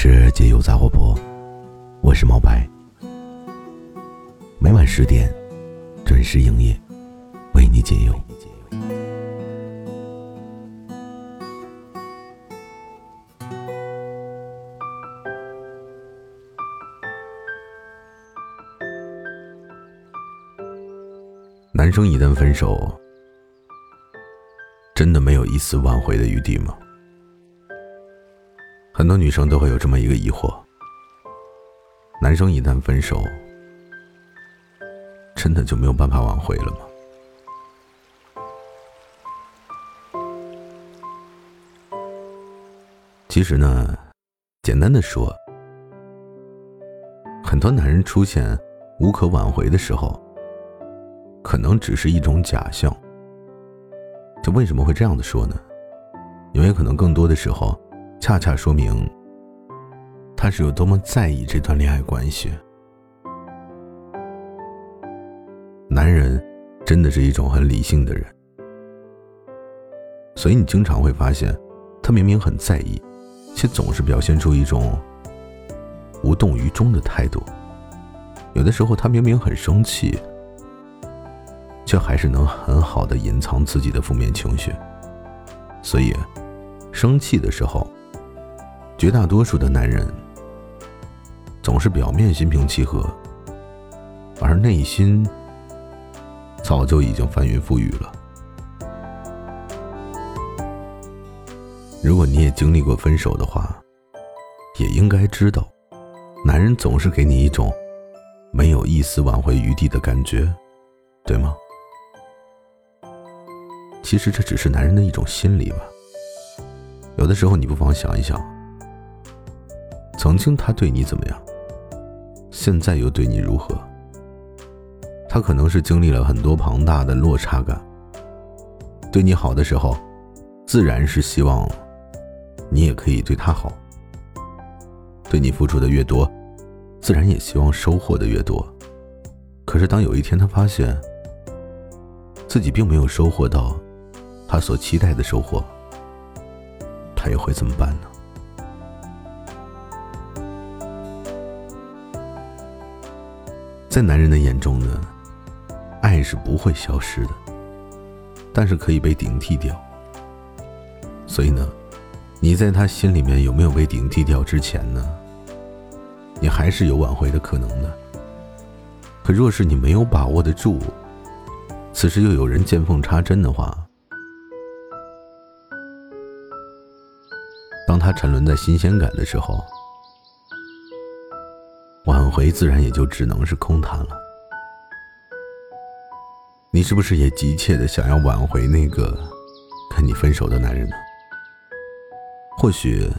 是解忧杂货铺，我是毛白。每晚十点准时营业，为你解忧。男生一旦分手，真的没有一丝挽回的余地吗？很多女生都会有这么一个疑惑：男生一旦分手，真的就没有办法挽回了吗？其实呢，简单的说，很多男人出现无可挽回的时候，可能只是一种假象。就为什么会这样子说呢？因为可能更多的时候。恰恰说明，他是有多么在意这段恋爱关系。男人真的是一种很理性的人，所以你经常会发现，他明明很在意，却总是表现出一种无动于衷的态度。有的时候，他明明很生气，却还是能很好的隐藏自己的负面情绪。所以，生气的时候。绝大多数的男人总是表面心平气和，而内心早就已经翻云覆雨了。如果你也经历过分手的话，也应该知道，男人总是给你一种没有一丝挽回余地的感觉，对吗？其实这只是男人的一种心理吧。有的时候，你不妨想一想。曾经他对你怎么样？现在又对你如何？他可能是经历了很多庞大的落差感。对你好的时候，自然是希望你也可以对他好。对你付出的越多，自然也希望收获的越多。可是当有一天他发现自己并没有收获到他所期待的收获，他又会怎么办呢？在男人的眼中呢，爱是不会消失的，但是可以被顶替掉。所以呢，你在他心里面有没有被顶替掉之前呢，你还是有挽回的可能的。可若是你没有把握得住，此时又有人见缝插针的话，当他沉沦在新鲜感的时候。回自然也就只能是空谈了。你是不是也急切的想要挽回那个跟你分手的男人呢？或许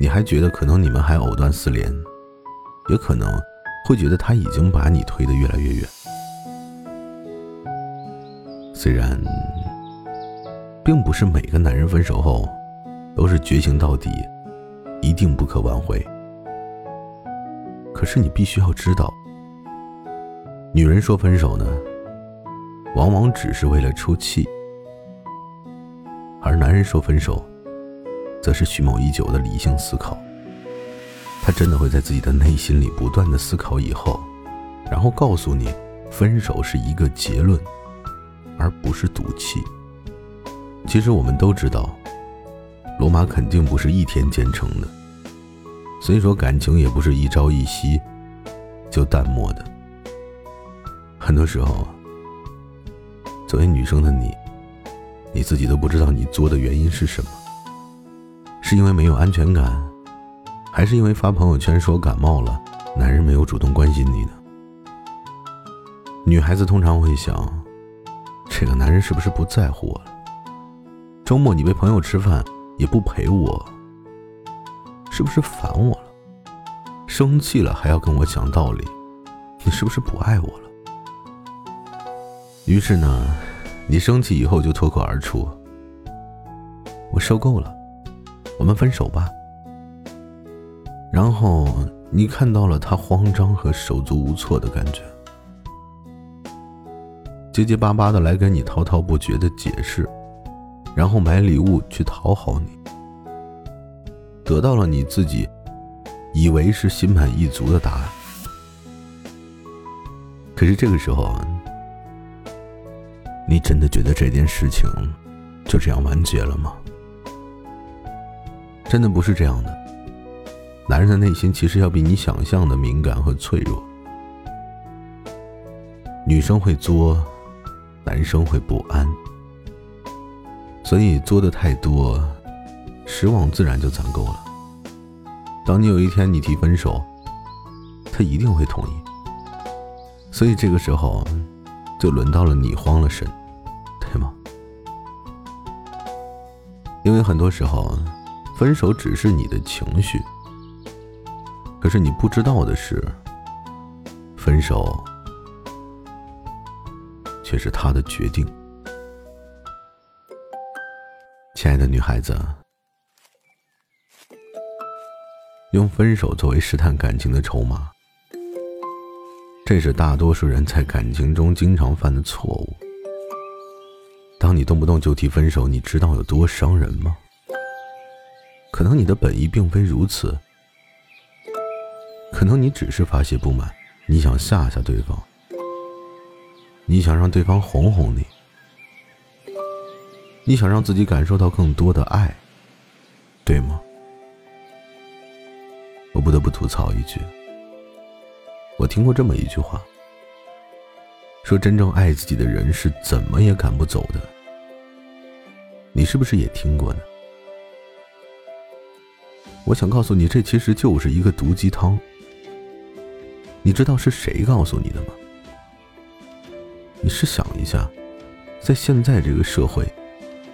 你还觉得可能你们还藕断丝连，也可能会觉得他已经把你推得越来越远。虽然并不是每个男人分手后都是绝情到底，一定不可挽回。可是你必须要知道，女人说分手呢，往往只是为了出气；而男人说分手，则是蓄谋已久的理性思考。他真的会在自己的内心里不断的思考以后，然后告诉你，分手是一个结论，而不是赌气。其实我们都知道，罗马肯定不是一天建成的。所以说，感情也不是一朝一夕就淡漠的。很多时候，作为女生的你，你自己都不知道你作的原因是什么。是因为没有安全感，还是因为发朋友圈说感冒了，男人没有主动关心你呢？女孩子通常会想，这个男人是不是不在乎我了？周末你陪朋友吃饭也不陪我。是不是烦我了？生气了还要跟我讲道理，你是不是不爱我了？于是呢，你生气以后就脱口而出：“我受够了，我们分手吧。”然后你看到了他慌张和手足无措的感觉，结结巴巴的来跟你滔滔不绝的解释，然后买礼物去讨好你。得到了你自己以为是心满意足的答案。可是这个时候，你真的觉得这件事情就这样完结了吗？真的不是这样的。男人的内心其实要比你想象的敏感和脆弱。女生会作，男生会不安，所以作的太多，失望自然就攒够了。当你有一天你提分手，他一定会同意。所以这个时候，就轮到了你慌了神，对吗？因为很多时候，分手只是你的情绪，可是你不知道的是，分手。却是他的决定。亲爱的女孩子，用分手作为试探感情的筹码，这是大多数人在感情中经常犯的错误。当你动不动就提分手，你知道有多伤人吗？可能你的本意并非如此，可能你只是发泄不满，你想吓吓对方。你想让对方哄哄你，你想让自己感受到更多的爱，对吗？我不得不吐槽一句，我听过这么一句话，说真正爱自己的人是怎么也赶不走的。你是不是也听过呢？我想告诉你，这其实就是一个毒鸡汤。你知道是谁告诉你的吗？你试想一下，在现在这个社会，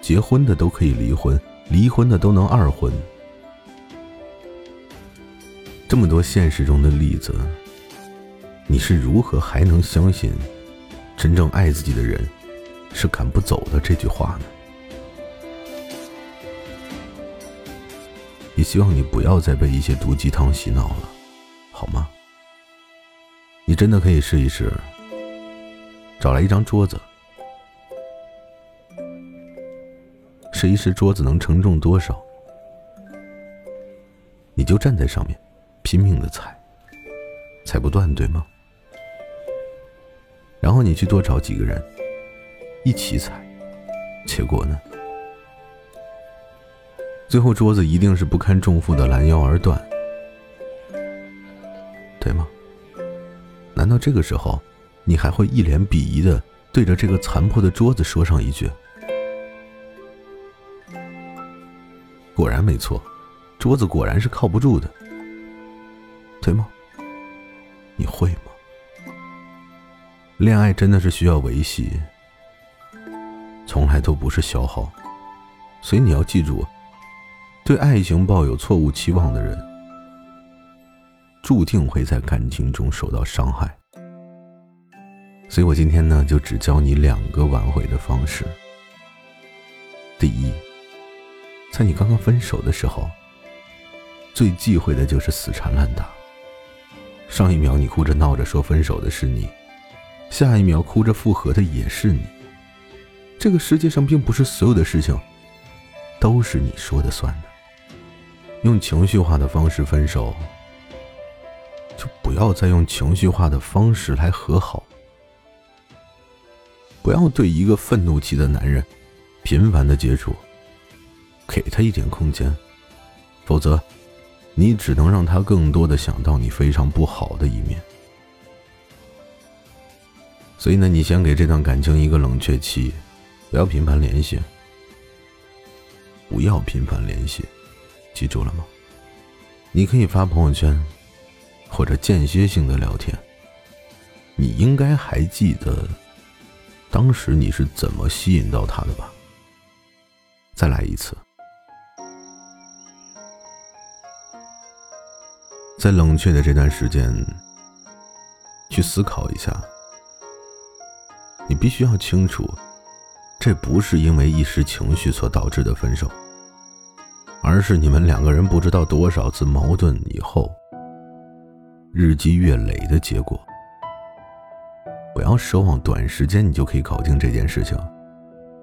结婚的都可以离婚，离婚的都能二婚。这么多现实中的例子，你是如何还能相信真正爱自己的人是赶不走的这句话呢？也希望你不要再被一些毒鸡汤洗脑了，好吗？你真的可以试一试。找来一张桌子，试一试桌子能承重多少，你就站在上面，拼命的踩，踩不断，对吗？然后你去多找几个人，一起踩，结果呢？最后桌子一定是不堪重负的拦腰而断，对吗？难道这个时候？你还会一脸鄙夷的对着这个残破的桌子说上一句：“果然没错，桌子果然是靠不住的，对吗？”你会吗？恋爱真的是需要维系，从来都不是消耗，所以你要记住，对爱情抱有错误期望的人，注定会在感情中受到伤害。所以我今天呢，就只教你两个挽回的方式。第一，在你刚刚分手的时候，最忌讳的就是死缠烂打。上一秒你哭着闹着说分手的是你，下一秒哭着复合的也是你。这个世界上并不是所有的事情都是你说的算的。用情绪化的方式分手，就不要再用情绪化的方式来和好。不要对一个愤怒期的男人频繁的接触，给他一点空间，否则，你只能让他更多的想到你非常不好的一面。所以呢，你先给这段感情一个冷却期，不要频繁联系，不要频繁联系，记住了吗？你可以发朋友圈，或者间歇性的聊天。你应该还记得。当时你是怎么吸引到他的吧？再来一次，在冷却的这段时间，去思考一下。你必须要清楚，这不是因为一时情绪所导致的分手，而是你们两个人不知道多少次矛盾以后，日积月累的结果。不要奢望短时间你就可以搞定这件事情，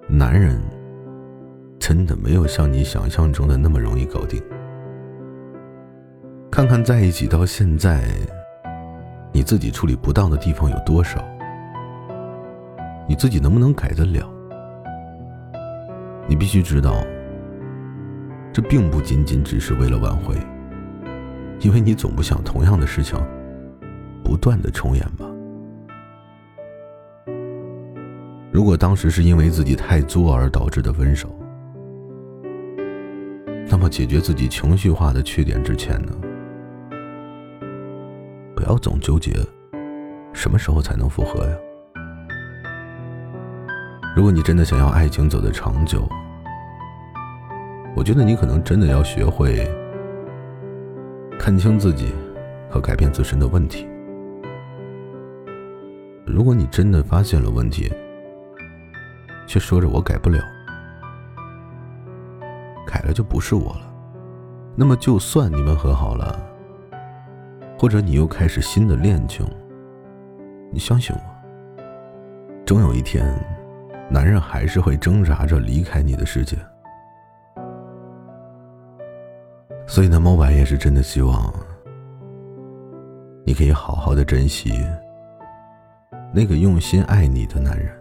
男人真的没有像你想象中的那么容易搞定。看看在一起到现在，你自己处理不当的地方有多少？你自己能不能改得了？你必须知道，这并不仅仅只是为了挽回，因为你总不想同样的事情不断的重演吧？如果当时是因为自己太作而导致的分手，那么解决自己情绪化的缺点之前呢？不要总纠结什么时候才能复合呀？如果你真的想要爱情走得长久，我觉得你可能真的要学会看清自己和改变自身的问题。如果你真的发现了问题，却说着我改不了，改了就不是我了，那么就算你们和好了，或者你又开始新的恋情，你相信我，终有一天，男人还是会挣扎着离开你的世界。所以呢，猫白也是真的希望，你可以好好的珍惜那个用心爱你的男人。